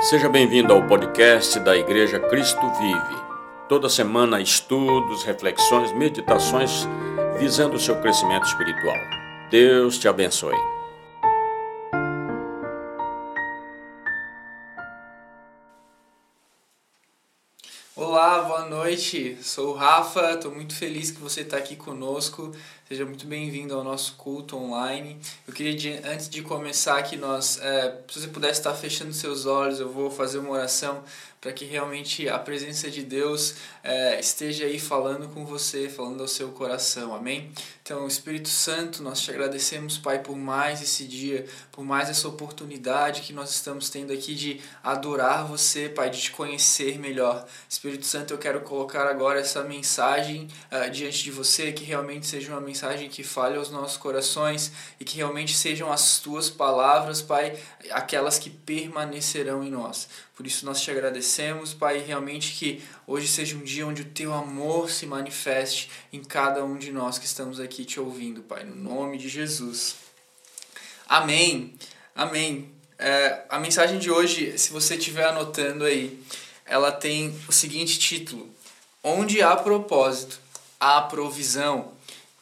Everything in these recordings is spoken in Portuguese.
Seja bem-vindo ao podcast da Igreja Cristo Vive. Toda semana, estudos, reflexões, meditações visando o seu crescimento espiritual. Deus te abençoe. Olá, boa noite. Sou o Rafa, estou muito feliz que você está aqui conosco. Seja muito bem-vindo ao nosso culto online. Eu queria, antes de começar, que nós, é, se você pudesse estar fechando seus olhos, eu vou fazer uma oração para que realmente a presença de Deus é, esteja aí falando com você, falando ao seu coração, amém? Então, Espírito Santo, nós te agradecemos, Pai, por mais esse dia, por mais essa oportunidade que nós estamos tendo aqui de adorar você, Pai, de te conhecer melhor. Espírito Santo, eu quero colocar agora essa mensagem uh, diante de você, que realmente seja uma mensagem que fale aos nossos corações e que realmente sejam as tuas palavras, Pai, aquelas que permanecerão em nós. Por isso nós te agradecemos, Pai, realmente que hoje seja um dia onde o teu amor se manifeste em cada um de nós que estamos aqui te ouvindo, Pai, no nome de Jesus. Amém. Amém. É, a mensagem de hoje, se você estiver anotando aí, ela tem o seguinte título: Onde há propósito, há provisão.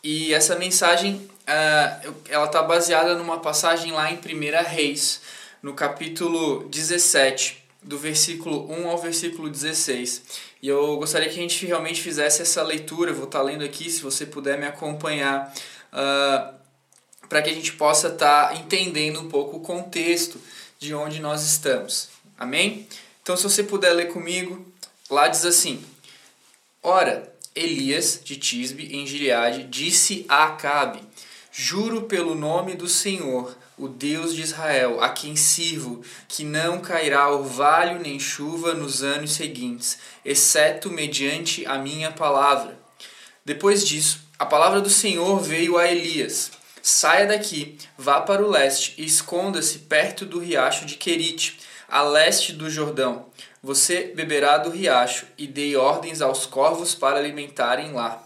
E essa mensagem, uh, ela está baseada numa passagem lá em 1 Reis, no capítulo 17 do versículo 1 ao versículo 16. E eu gostaria que a gente realmente fizesse essa leitura, eu vou estar lendo aqui, se você puder me acompanhar, uh, para que a gente possa estar tá entendendo um pouco o contexto de onde nós estamos. Amém? Então, se você puder ler comigo, lá diz assim: Ora, Elias de Tisbe, em Gileade, disse a Acabe: Juro pelo nome do Senhor o Deus de Israel, a quem sirvo, que não cairá orvalho nem chuva nos anos seguintes, exceto mediante a minha palavra. Depois disso, a palavra do Senhor veio a Elias: Saia daqui, vá para o leste e esconda-se perto do riacho de Querite, a leste do Jordão. Você beberá do riacho, e dei ordens aos corvos para alimentarem lá.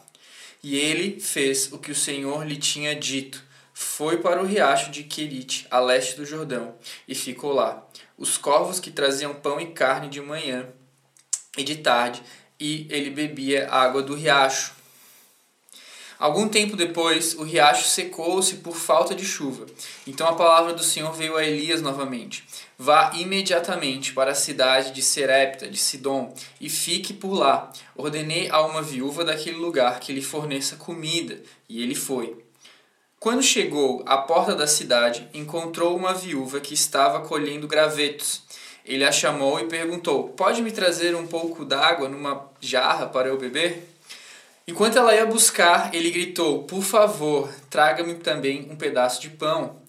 E ele fez o que o Senhor lhe tinha dito foi para o riacho de Querite, a leste do Jordão, e ficou lá. Os corvos que traziam pão e carne de manhã e de tarde, e ele bebia água do riacho. Algum tempo depois, o riacho secou-se por falta de chuva. Então a palavra do Senhor veio a Elias novamente. Vá imediatamente para a cidade de Serepta, de Sidom, e fique por lá. Ordenei a uma viúva daquele lugar que lhe forneça comida, e ele foi. Quando chegou à porta da cidade, encontrou uma viúva que estava colhendo gravetos. Ele a chamou e perguntou: Pode me trazer um pouco d'água numa jarra para eu beber? Enquanto ela ia buscar, ele gritou: Por favor, traga-me também um pedaço de pão.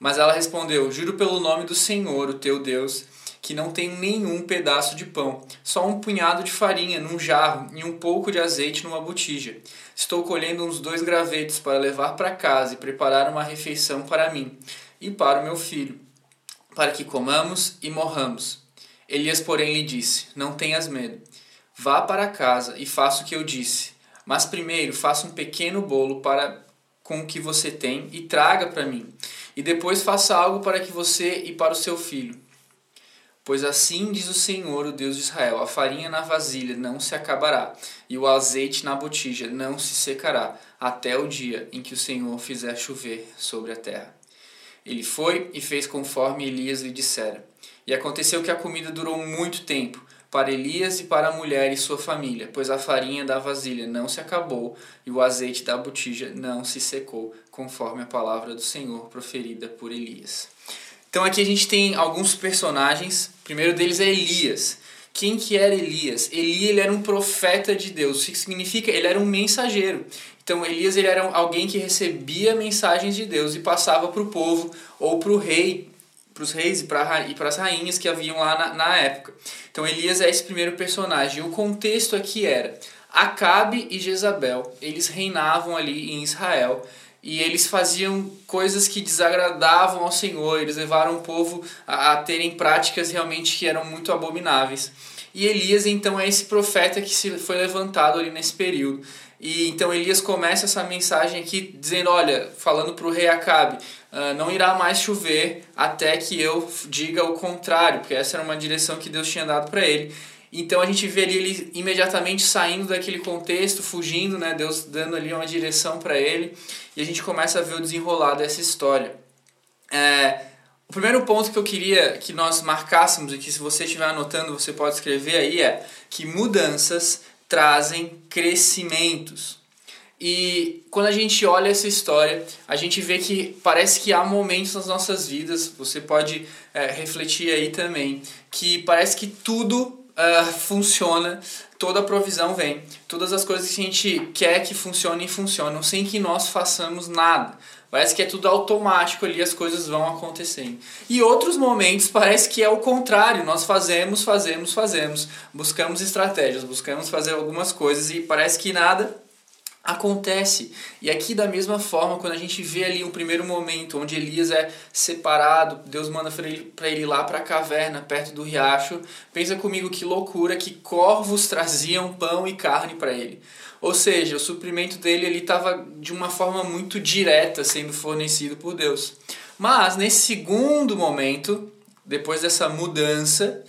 Mas ela respondeu: Juro pelo nome do Senhor, o teu Deus, que não tenho nenhum pedaço de pão, só um punhado de farinha num jarro e um pouco de azeite numa botija. Estou colhendo uns dois gravetos para levar para casa e preparar uma refeição para mim e para o meu filho, para que comamos e morramos. Elias, porém, lhe disse: Não tenhas medo. Vá para casa e faça o que eu disse. Mas primeiro faça um pequeno bolo para com o que você tem e traga para mim. E depois faça algo para que você e para o seu filho. Pois assim diz o Senhor, o Deus de Israel: a farinha na vasilha não se acabará, e o azeite na botija não se secará, até o dia em que o Senhor fizer chover sobre a terra. Ele foi e fez conforme Elias lhe dissera. E aconteceu que a comida durou muito tempo, para Elias e para a mulher e sua família, pois a farinha da vasilha não se acabou e o azeite da botija não se secou, conforme a palavra do Senhor proferida por Elias. Então aqui a gente tem alguns personagens. O primeiro deles é Elias. Quem que era Elias? Elias ele era um profeta de Deus. O que significa? Ele era um mensageiro. Então Elias ele era alguém que recebia mensagens de Deus e passava para o povo ou para o rei, para os reis e para as rainhas que haviam lá na, na época. Então Elias é esse primeiro personagem. O contexto aqui era Acabe e Jezabel. Eles reinavam ali em Israel e eles faziam coisas que desagradavam ao Senhor, eles levaram o povo a, a terem práticas realmente que eram muito abomináveis. E Elias então é esse profeta que se foi levantado ali nesse período. E então Elias começa essa mensagem aqui dizendo, olha, falando para o rei Acabe, uh, não irá mais chover até que eu diga o contrário, porque essa era uma direção que Deus tinha dado para ele. Então a gente vê ele imediatamente saindo daquele contexto, fugindo, né? Deus dando ali uma direção para ele, e a gente começa a ver o desenrolar dessa história. É, o primeiro ponto que eu queria que nós marcássemos e que se você estiver anotando você pode escrever aí é que mudanças trazem crescimentos. E quando a gente olha essa história, a gente vê que parece que há momentos nas nossas vidas, você pode é, refletir aí também, que parece que tudo uh, funciona, toda a provisão vem, todas as coisas que a gente quer que funcionem, funcionam, sem que nós façamos nada. Parece que é tudo automático ali, as coisas vão acontecendo. E outros momentos parece que é o contrário, nós fazemos, fazemos, fazemos, buscamos estratégias, buscamos fazer algumas coisas e parece que nada acontece. E aqui da mesma forma, quando a gente vê ali um primeiro momento onde Elias é separado, Deus manda para ele, ele ir lá para a caverna, perto do riacho, pensa comigo que loucura que corvos traziam pão e carne para ele. Ou seja, o suprimento dele ele estava de uma forma muito direta sendo fornecido por Deus. Mas nesse segundo momento, depois dessa mudança,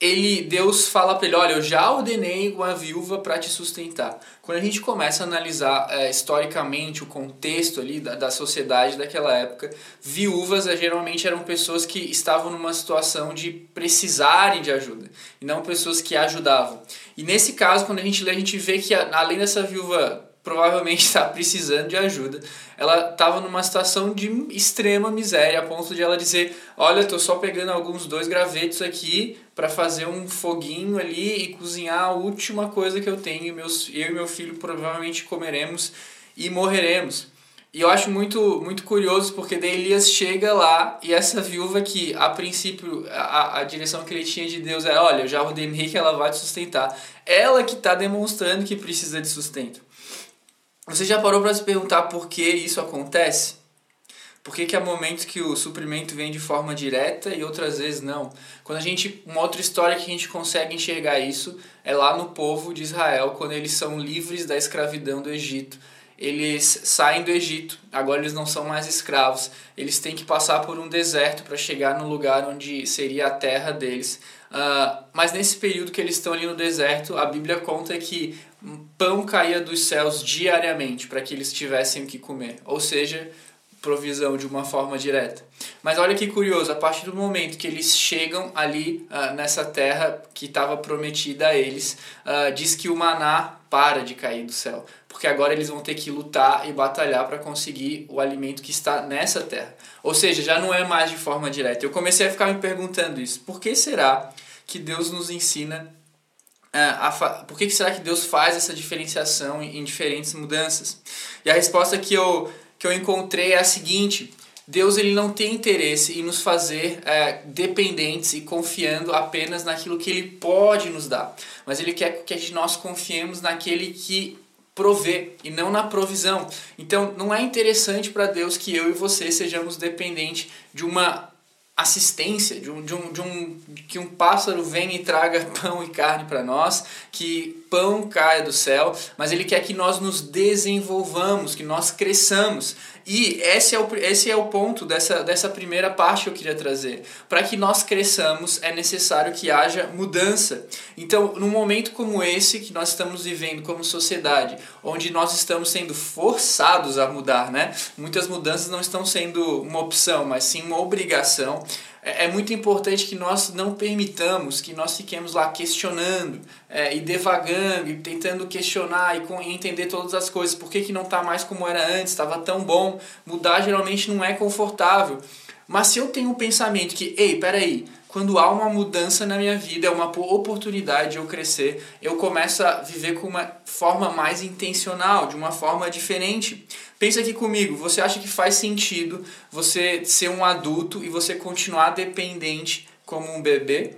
ele Deus fala para ele, olha, eu já ordenei uma viúva para te sustentar. Quando a gente começa a analisar é, historicamente o contexto ali da, da sociedade daquela época, viúvas é, geralmente eram pessoas que estavam numa situação de precisarem de ajuda, e não pessoas que ajudavam. E nesse caso, quando a gente lê, a gente vê que além dessa viúva provavelmente está precisando de ajuda. Ela estava numa situação de extrema miséria, a ponto de ela dizer: Olha, estou só pegando alguns dois gravetos aqui para fazer um foguinho ali e cozinhar a última coisa que eu tenho. Meus, eu e meu filho provavelmente comeremos e morreremos. E eu acho muito, muito curioso porque daí Elias chega lá e essa viúva que a princípio a, a direção que ele tinha de Deus é: Olha, eu já ordenei que ela vai te sustentar. Ela que está demonstrando que precisa de sustento. Você já parou para se perguntar por que isso acontece? Por que, que há momentos que o suprimento vem de forma direta e outras vezes não? Quando a gente. Uma outra história que a gente consegue enxergar isso é lá no povo de Israel, quando eles são livres da escravidão do Egito. Eles saem do Egito, agora eles não são mais escravos. Eles têm que passar por um deserto para chegar no lugar onde seria a terra deles. Uh, mas nesse período que eles estão ali no deserto, a Bíblia conta que pão caía dos céus diariamente para que eles tivessem o que comer. Ou seja, provisão de uma forma direta. Mas olha que curioso, a partir do momento que eles chegam ali uh, nessa terra que estava prometida a eles, uh, diz que o maná para de cair do céu, porque agora eles vão ter que lutar e batalhar para conseguir o alimento que está nessa terra. Ou seja, já não é mais de forma direta. Eu comecei a ficar me perguntando isso. Por que será que Deus nos ensina Uh, por que, será que Deus faz essa diferenciação em diferentes mudanças? E a resposta que eu que eu encontrei é a seguinte: Deus ele não tem interesse em nos fazer é, dependentes e confiando apenas naquilo que Ele pode nos dar, mas Ele quer que nós confiemos naquele que provê e não na provisão. Então não é interessante para Deus que eu e você sejamos dependentes de uma assistência, de um, de um, de um, que um pássaro venha e traga pão e carne para nós, que pão caia do céu, mas ele quer que nós nos desenvolvamos, que nós cresçamos. E esse é o, esse é o ponto dessa, dessa primeira parte que eu queria trazer. Para que nós cresçamos, é necessário que haja mudança. Então, num momento como esse que nós estamos vivendo como sociedade, onde nós estamos sendo forçados a mudar, né? Muitas mudanças não estão sendo uma opção, mas sim uma obrigação é, é muito importante que nós não permitamos que nós fiquemos lá questionando é, e devagando e tentando questionar e, com, entender todas as coisas. Por que, que não está mais como era antes? Estava tão bom. Mudar geralmente não é confortável. Mas se eu tenho um pensamento que, ei, peraí, quando há uma mudança na minha vida, é uma oportunidade de eu crescer, eu começo a viver com uma forma mais intencional, de uma forma diferente. Pensa aqui comigo, você acha que faz sentido você ser um adulto e você continuar dependente como um bebê?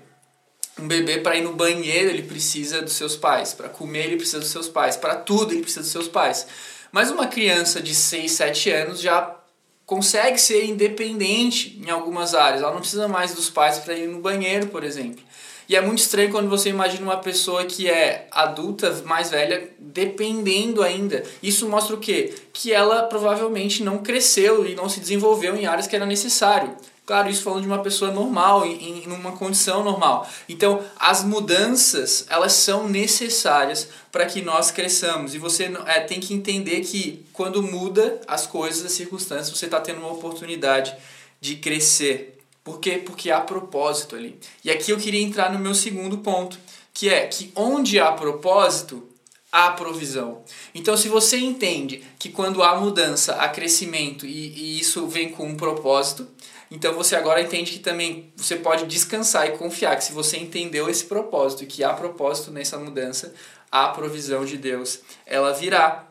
Um bebê para ir no banheiro ele precisa dos seus pais, para comer ele precisa dos seus pais, para tudo ele precisa dos seus pais. Mas uma criança de 6, 7 anos já consegue ser independente em algumas áreas. Ela não precisa mais dos pais para ir no banheiro, por exemplo. E é muito estranho quando você imagina uma pessoa que é adulta, mais velha, dependendo ainda. Isso mostra o quê? Que ela provavelmente não cresceu e não se desenvolveu em áreas que era necessário. Claro, isso falando de uma pessoa normal, em, em uma condição normal. Então, as mudanças, elas são necessárias para que nós cresçamos. E você é, tem que entender que quando muda as coisas, as circunstâncias, você está tendo uma oportunidade de crescer. Por quê? Porque há propósito ali. E aqui eu queria entrar no meu segundo ponto, que é que onde há propósito, há provisão. Então, se você entende que quando há mudança, há crescimento e, e isso vem com um propósito, então você agora entende que também você pode descansar e confiar que se você entendeu esse propósito que há propósito nessa mudança, a provisão de Deus, ela virá.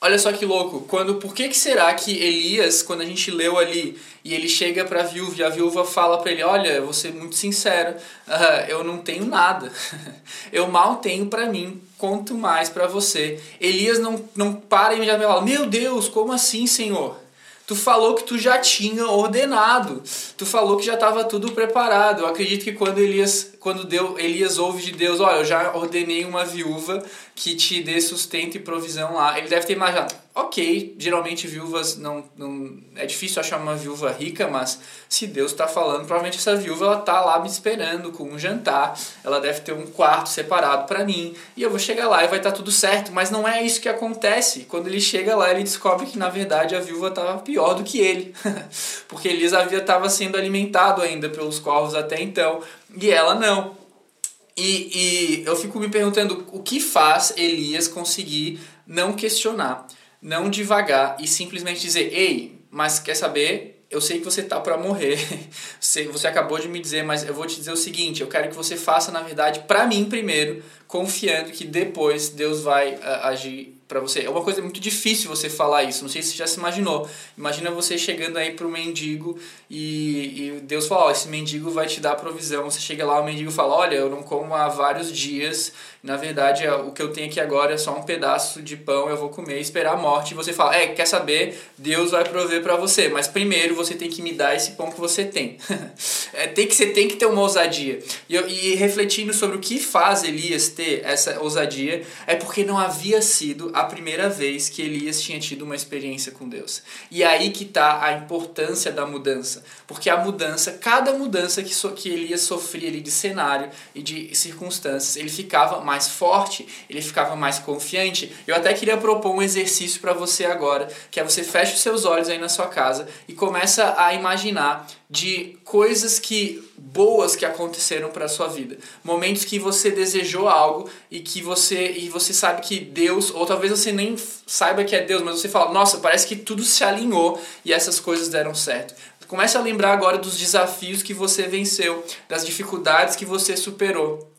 Olha só que louco, quando por que, que será que Elias, quando a gente leu ali, e ele chega para a viúva e a viúva fala para ele: Olha, eu vou ser muito sincero, uh, eu não tenho nada, eu mal tenho para mim, quanto mais para você. Elias não, não para e já fala: Meu Deus, como assim, Senhor? Tu falou que tu já tinha ordenado. Tu falou que já estava tudo preparado. Eu acredito que quando Elias, quando Deus, Elias ouve de Deus, olha, eu já ordenei uma viúva que te dê sustento e provisão lá. Ele deve ter imaginado, ok, geralmente viúvas não, não é difícil achar uma viúva rica, mas se Deus está falando, provavelmente essa viúva ela tá lá me esperando com um jantar, ela deve ter um quarto separado para mim e eu vou chegar lá e vai estar tá tudo certo. Mas não é isso que acontece. Quando ele chega lá, ele descobre que na verdade a viúva estava pior do que ele, porque Elias havia estava sendo alimentado ainda pelos corvos até então e ela não. E, e eu fico me perguntando o que faz Elias conseguir não questionar, não devagar e simplesmente dizer: Ei, mas quer saber? Eu sei que você tá para morrer. Você acabou de me dizer, mas eu vou te dizer o seguinte: eu quero que você faça, na verdade, para mim primeiro, confiando que depois Deus vai uh, agir para você. É uma coisa muito difícil você falar isso. Não sei se você já se imaginou. Imagina você chegando aí para um mendigo e, e Deus fala: oh, esse mendigo vai te dar provisão. Você chega lá, o mendigo fala: olha, eu não como há vários dias. Na verdade, é, o que eu tenho aqui agora é só um pedaço de pão. Eu vou comer, esperar a morte. E você fala: é, quer saber? Deus vai prover para você. Mas primeiro você tem que me dar esse pão que você tem. é, tem que você tem que ter uma ousadia. E, eu, e refletindo sobre o que faz Elias ter essa ousadia é porque não havia sido a primeira vez que Elias tinha tido uma experiência com Deus. E aí que está a importância da mudança. Porque a mudança, cada mudança que, so, que Elias sofria ali de cenário e de circunstâncias, ele ficava mais forte, ele ficava mais confiante. Eu até queria propor um exercício para você agora, que é você fecha os seus olhos aí na sua casa e começa a imaginar de coisas que boas que aconteceram para sua vida, momentos que você desejou algo e que você e você sabe que Deus, ou talvez você nem saiba que é Deus, mas você fala: "Nossa, parece que tudo se alinhou e essas coisas deram certo". Comece a lembrar agora dos desafios que você venceu, das dificuldades que você superou.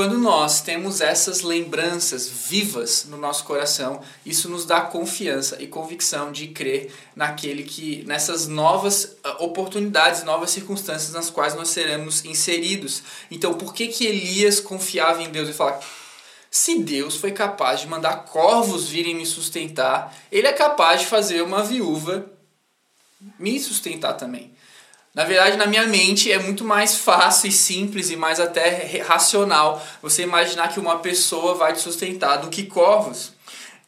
Quando nós temos essas lembranças vivas no nosso coração, isso nos dá confiança e convicção de crer naquele que nessas novas ah, oportunidades, novas circunstâncias nas quais nós seremos inseridos. Então, por que que Elias confiava em Deus e falava: se Deus foi capaz de mandar corvos virem me sustentar, ele é capaz de fazer uma viúva me sustentar também. Na verdade, na minha mente é muito mais fácil e simples e mais até racional você imaginar que uma pessoa vai te sustentar do que corvos.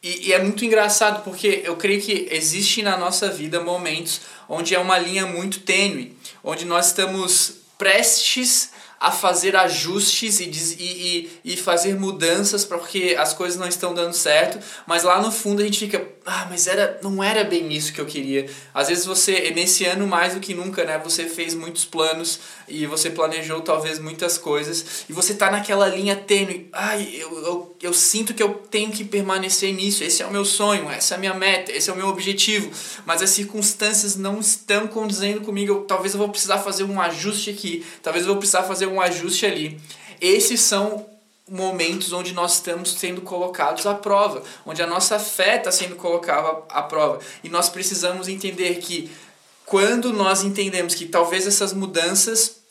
E, e, é muito engraçado porque eu creio que existe na nossa vida momentos onde é uma linha muito tênue, onde nós estamos prestes a fazer ajustes e, e, e, fazer mudanças porque as coisas não estão dando certo, mas lá no fundo a gente fica, ah, mas era, não era bem isso que eu queria. Às vezes você, nesse ano mais do que nunca, né, você fez muitos planos e você planejou talvez muitas coisas e você tá naquela linha tênue, ai, eu, eu, eu sinto que eu tenho que permanecer nisso, esse é o meu sonho, essa é a minha meta, esse é o meu objetivo, mas as circunstâncias não estão condizendo comigo, eu, talvez eu vou precisar fazer um ajuste aqui, talvez eu vou precisar fazer ajuste ali. Esses são momentos onde nós estamos sendo colocados à prova, onde a nossa fé está sendo colocada à prova. E nós precisamos entender que quando nós entendemos que talvez essas mudanças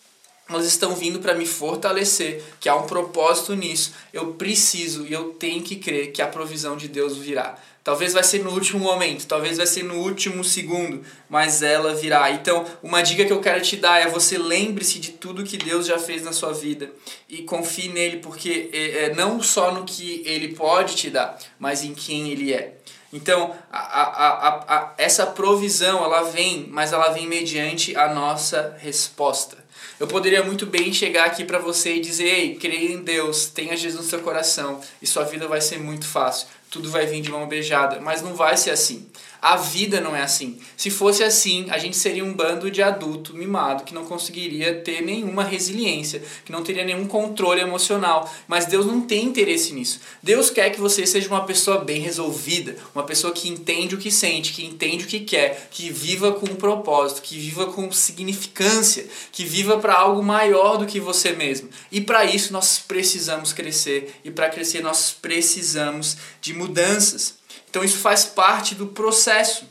elas estão vindo para me fortalecer, que há um propósito nisso. Eu preciso e eu tenho que crer que a provisão de Deus virá. Talvez vai ser no último momento, talvez vai ser no último segundo, mas ela virá. Então, uma dica que eu quero te dar é você lembre-se de tudo que Deus já fez na sua vida e confie nele, porque é, é, não só no que ele pode te dar, mas em quem ele é. Então, a, a, a, a, essa provisão, ela vem, mas ela vem mediante a nossa resposta. Eu poderia muito bem chegar aqui para você e dizer: Ei, creia em Deus, tenha Jesus no seu coração e sua vida vai ser muito fácil tudo vai vir de mão beijada, mas não vai ser assim. A vida não é assim. Se fosse assim, a gente seria um bando de adulto mimado que não conseguiria ter nenhuma resiliência, que não teria nenhum controle emocional. Mas Deus não tem interesse nisso. Deus quer que você seja uma pessoa bem resolvida, uma pessoa que entende o que sente, que entende o que quer, que viva com um propósito, que viva com significância, que viva para algo maior do que você mesmo. E para isso nós precisamos crescer e para crescer nós precisamos de mudanças. Então isso faz parte do processo.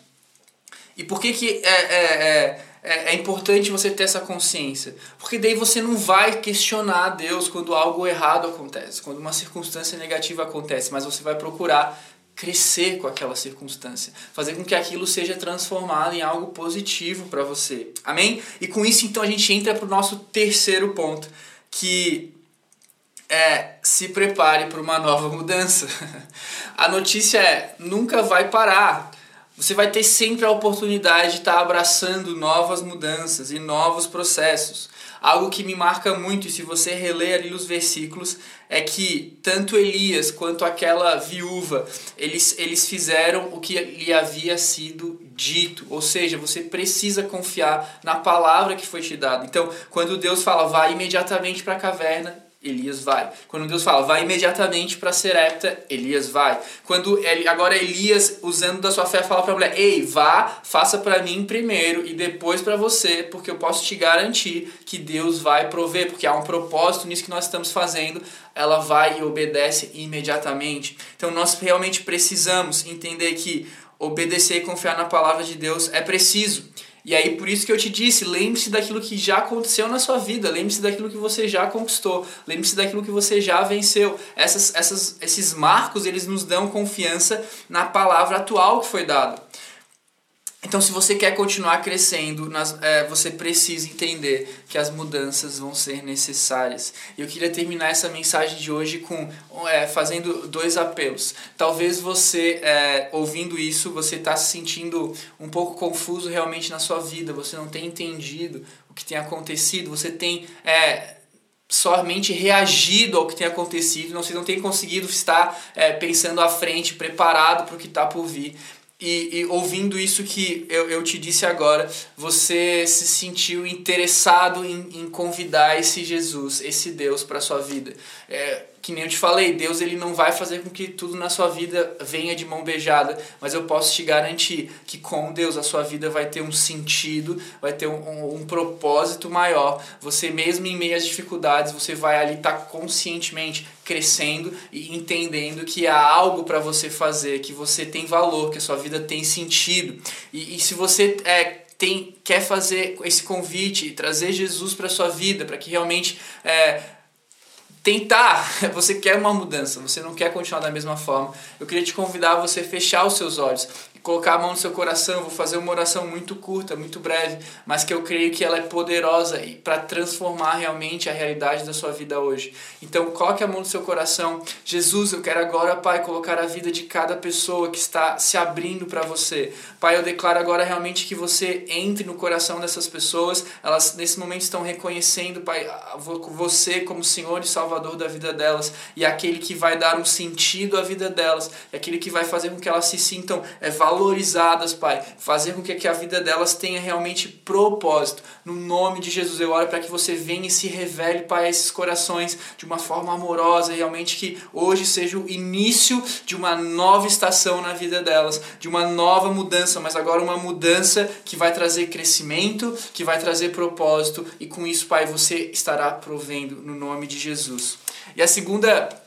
E por que, que é, é, é, é, importante você ter essa consciência? Porque daí você não vai questionar Deus quando algo errado acontece, quando uma circunstância negativa acontece, mas você vai procurar crescer com aquela circunstância, fazer com que aquilo seja transformado em algo positivo para você. Amém? E com isso então a gente entra para o nosso terceiro ponto, que é se prepare para uma nova mudança. A notícia é nunca vai parar. Você vai ter sempre a oportunidade de estar abraçando novas mudanças e novos processos. Algo que me marca muito, e se você reler ali os versículos, é que tanto Elias quanto aquela viúva, eles, eles fizeram o que lhe havia sido dito. Ou seja, você precisa confiar na palavra que foi te dada. Então, quando Deus fala, vai imediatamente para a caverna, Elias vai. Quando Deus fala, vai imediatamente para Serepta, Elias vai. Quando ele, agora Elias, usando da sua fé, fala para a mulher: Ei, vá, faça para mim primeiro e depois para você, porque eu posso te garantir que Deus vai prover, porque há um propósito nisso que nós estamos fazendo. Ela vai e obedece imediatamente. Então nós realmente precisamos entender que obedecer e confiar na palavra de Deus é preciso. E aí, por isso que eu te disse, lembre-se daquilo que já aconteceu na sua vida, lembre-se daquilo que você já conquistou, lembre-se daquilo que você já venceu. Essas, essas, esses marcos, eles nos dão confiança na palavra atual que foi dada. Então, se você quer continuar crescendo, nas, é, você precisa entender que as mudanças vão ser necessárias. Eu queria terminar essa mensagem de hoje com é, fazendo dois apelos. Talvez você, é, ouvindo isso, você está se sentindo um pouco confuso realmente na sua vida. Você não tem entendido o que tem acontecido. Você tem é, somente reagido ao que tem acontecido. Você não tem conseguido estar é, pensando à frente, preparado para o que está por vir. E, e, ouvindo isso que eu, eu te disse agora, você se sentiu interessado em, em convidar esse Jesus, esse Deus para sua vida. É, que nem eu te falei, Deus ele não vai fazer com que tudo na sua vida venha de mão beijada, mas eu posso te garantir que com Deus a sua vida vai ter um sentido, vai ter um, um, um propósito maior. Você mesmo em meio às dificuldades, você vai ali estar tá conscientemente crescendo e entendendo que há algo para você fazer, que você tem valor, que a sua vida tem sentido. E, e se você é, tem, quer fazer esse convite e trazer Jesus para sua vida, para que realmente é, tentar, você quer uma mudança, você não quer continuar da mesma forma. Eu queria te convidar a você fechar os seus olhos colocar a mão no seu coração. Vou fazer uma oração muito curta, muito breve, mas que eu creio que ela é poderosa para transformar realmente a realidade da sua vida hoje. Então, coloque a mão no seu coração. Jesus, eu quero agora, Pai, colocar a vida de cada pessoa que está se abrindo para você. Pai, eu declaro agora realmente que você entre no coração dessas pessoas. Elas nesse momento estão reconhecendo, Pai, você como Senhor e Salvador da vida delas e aquele que vai dar um sentido à vida delas, aquele que vai fazer com que elas se sintam é, Pai. Fazer com que a vida delas tenha realmente propósito. No nome de Jesus, eu oro para que você venha e se revele, Pai, a esses corações de uma forma amorosa, realmente que hoje seja o início de uma nova estação na vida delas, de uma nova mudança, mas agora uma mudança que vai trazer crescimento, que vai trazer propósito, e com isso, Pai, você estará provendo no nome de Jesus. E a segunda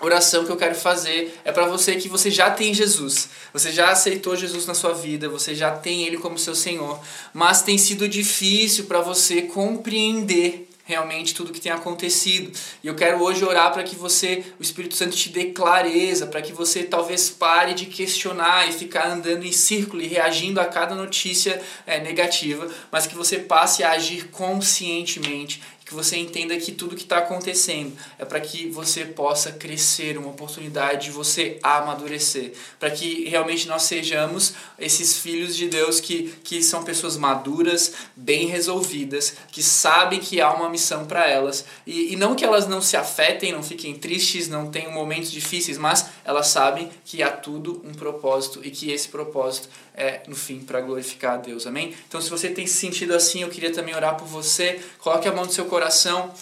oração que eu quero fazer é para você que você já tem Jesus. Você já aceitou Jesus na sua vida, você já tem ele como seu Senhor, mas tem sido difícil para você compreender realmente tudo que tem acontecido. E eu quero hoje orar para que você, o Espírito Santo te dê clareza, para que você talvez pare de questionar e ficar andando em círculo e reagindo a cada notícia é, negativa, mas que você passe a agir conscientemente que você entenda que tudo que está acontecendo é para que você possa crescer, uma oportunidade de você amadurecer, para que realmente nós sejamos esses filhos de Deus que, que são pessoas maduras, bem resolvidas, que sabem que há uma missão para elas e, e não que elas não se afetem, não fiquem tristes, não tenham momentos difíceis, mas elas sabem que há tudo um propósito e que esse propósito é, no fim, para glorificar a Deus. Amém? Então, se você tem se sentido assim, eu queria também orar por você. Coloque a mão no seu coração coração.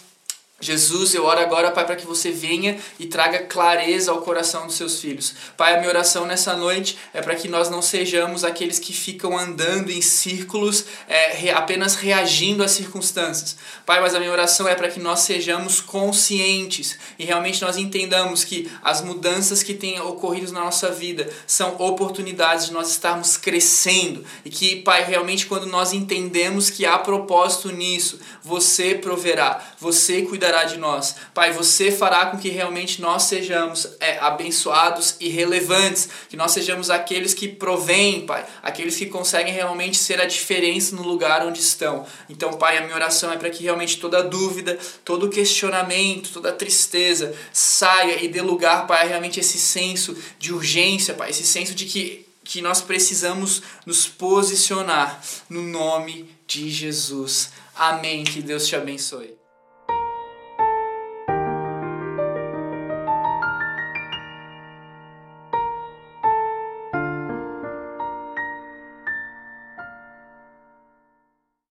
Jesus, eu oro agora, Pai, para que você venha e traga clareza ao coração dos seus filhos. Pai, a minha oração nessa noite é para que nós não sejamos aqueles que ficam andando em círculos, é, apenas reagindo às circunstâncias. Pai, mas a minha oração é para que nós sejamos conscientes e realmente nós entendamos que as mudanças que têm ocorrido na nossa vida são oportunidades de nós estarmos crescendo e que, Pai, realmente quando nós entendemos que há propósito nisso, você proverá, você cuidará cuidará de nós. Pai, você fará com que realmente nós sejamos é, abençoados e relevantes, que nós sejamos aqueles que provêm, Pai, aqueles que conseguem realmente ser a diferença no lugar onde estão. Então, Pai, a minha oração é para que realmente toda dúvida, todo questionamento, toda tristeza saia e dê lugar, Pai, a realmente esse senso de urgência, Pai, esse senso de que que nós precisamos nos posicionar no nome de Jesus. Amém. Que Deus te abençoe.